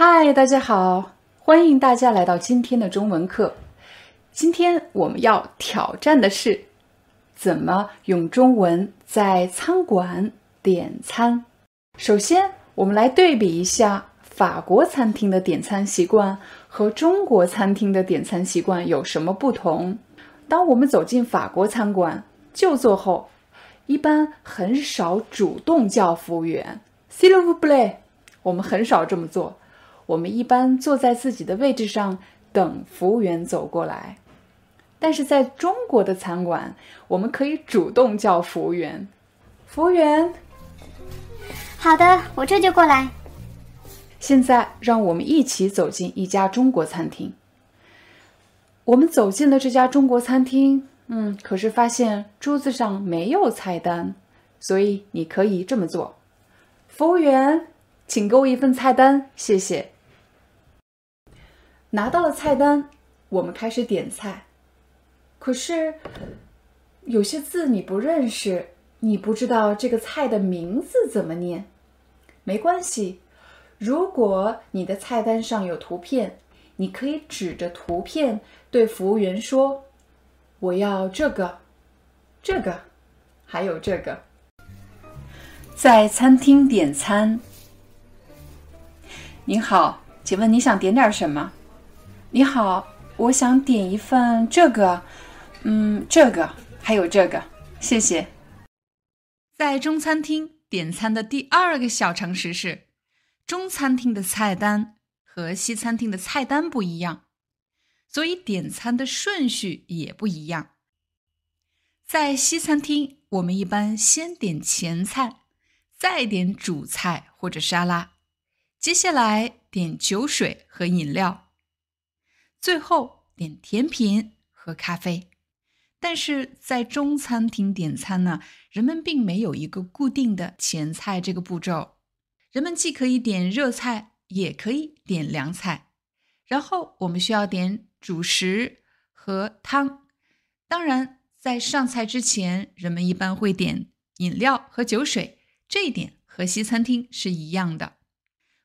嗨，大家好，欢迎大家来到今天的中文课。今天我们要挑战的是怎么用中文在餐馆点餐。首先，我们来对比一下法国餐厅的点餐习惯和中国餐厅的点餐习惯有什么不同。当我们走进法国餐馆就座后，一般很少主动叫服务员 “s'il vous plaît”，我们很少这么做。我们一般坐在自己的位置上等服务员走过来，但是在中国的餐馆，我们可以主动叫服务员。服务员，好的，我这就过来。现在让我们一起走进一家中国餐厅。我们走进了这家中国餐厅，嗯，可是发现桌子上没有菜单，所以你可以这么做：服务员，请给我一份菜单，谢谢。拿到了菜单，我们开始点菜。可是有些字你不认识，你不知道这个菜的名字怎么念。没关系，如果你的菜单上有图片，你可以指着图片对服务员说：“我要这个，这个，还有这个。”在餐厅点餐。您好，请问你想点点什么？你好，我想点一份这个，嗯，这个还有这个，谢谢。在中餐厅点餐的第二个小常识是，中餐厅的菜单和西餐厅的菜单不一样，所以点餐的顺序也不一样。在西餐厅，我们一般先点前菜，再点主菜或者沙拉，接下来点酒水和饮料。最后点甜品和咖啡，但是在中餐厅点餐呢，人们并没有一个固定的前菜这个步骤，人们既可以点热菜，也可以点凉菜，然后我们需要点主食和汤。当然，在上菜之前，人们一般会点饮料和酒水，这一点和西餐厅是一样的。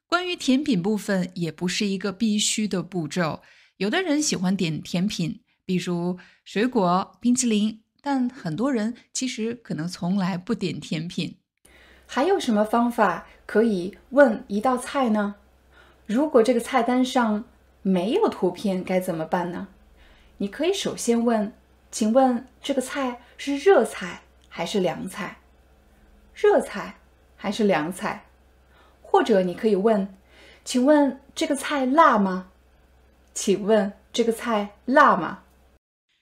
关于甜品部分，也不是一个必须的步骤。有的人喜欢点甜品，比如水果、冰淇淋，但很多人其实可能从来不点甜品。还有什么方法可以问一道菜呢？如果这个菜单上没有图片，该怎么办呢？你可以首先问：“请问这个菜是热菜还是凉菜？热菜还是凉菜？”或者你可以问：“请问这个菜辣吗？”请问这个菜辣吗？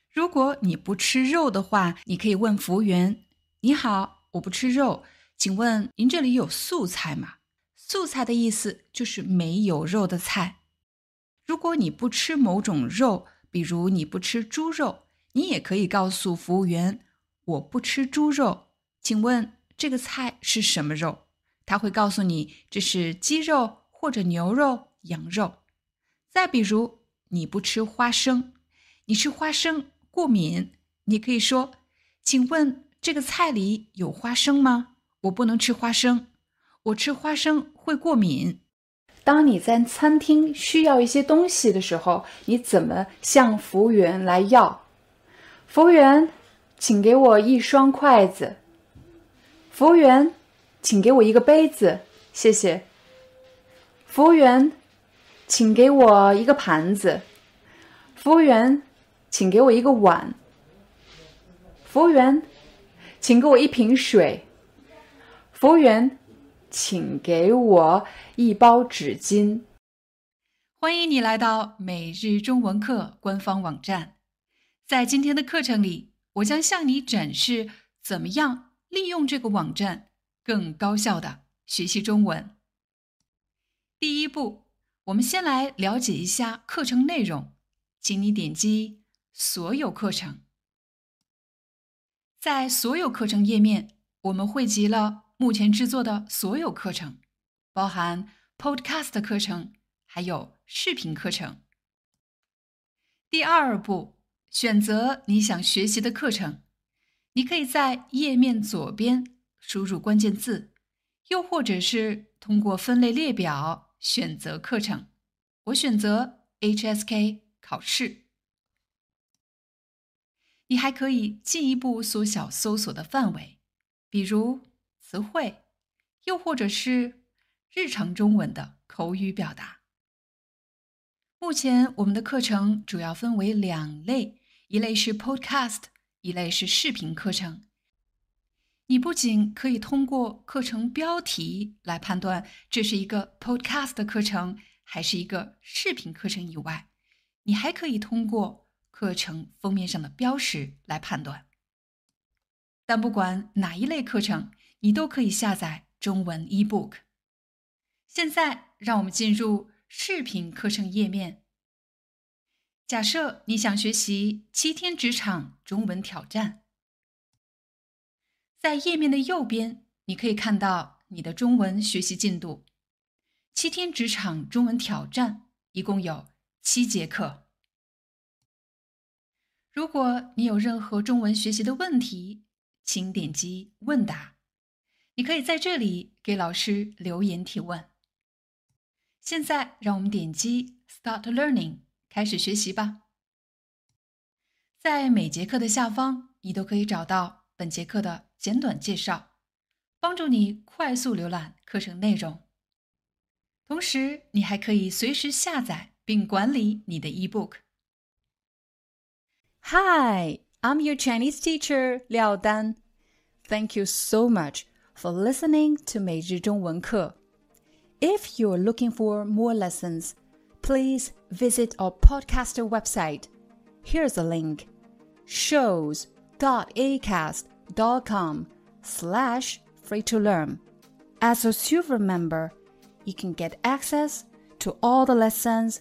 如果你不吃肉的话，你可以问服务员：“你好，我不吃肉，请问您这里有素菜吗？”素菜的意思就是没有肉的菜。如果你不吃某种肉，比如你不吃猪肉，你也可以告诉服务员：“我不吃猪肉，请问这个菜是什么肉？”他会告诉你这是鸡肉或者牛肉、羊肉。再比如。你不吃花生，你吃花生过敏，你可以说：“请问这个菜里有花生吗？”我不能吃花生，我吃花生会过敏。当你在餐厅需要一些东西的时候，你怎么向服务员来要？服务员，请给我一双筷子。服务员，请给我一个杯子，谢谢。服务员。请给我一个盘子，服务员，请给我一个碗。服务员，请给我一瓶水。服务员，请给我一包纸巾。欢迎你来到每日中文课官方网站。在今天的课程里，我将向你展示怎么样利用这个网站更高效的学习中文。第一步。我们先来了解一下课程内容，请你点击“所有课程”。在所有课程页面，我们汇集了目前制作的所有课程，包含 Podcast 课程，还有视频课程。第二步，选择你想学习的课程。你可以在页面左边输入关键字，又或者是通过分类列表选择课程。我选择 HSK 考试。你还可以进一步缩小搜索的范围，比如词汇，又或者是日常中文的口语表达。目前我们的课程主要分为两类，一类是 Podcast，一类是视频课程。你不仅可以通过课程标题来判断这是一个 Podcast 课程还是一个视频课程以外，你还可以通过。课程封面上的标识来判断，但不管哪一类课程，你都可以下载中文 eBook。现在，让我们进入视频课程页面。假设你想学习七天职场中文挑战，在页面的右边，你可以看到你的中文学习进度。七天职场中文挑战一共有七节课。如果你有任何中文学习的问题，请点击问答。你可以在这里给老师留言提问。现在，让我们点击 Start Learning，开始学习吧。在每节课的下方，你都可以找到本节课的简短介绍，帮助你快速浏览课程内容。同时，你还可以随时下载并管理你的 eBook。Hi, I'm your Chinese teacher, Liao Dan. Thank you so much for listening to 每日中文课. If you're looking for more lessons, please visit our podcaster website. Here's a link shows.acast.com slash free to learn. As a silver member, you can get access to all the lessons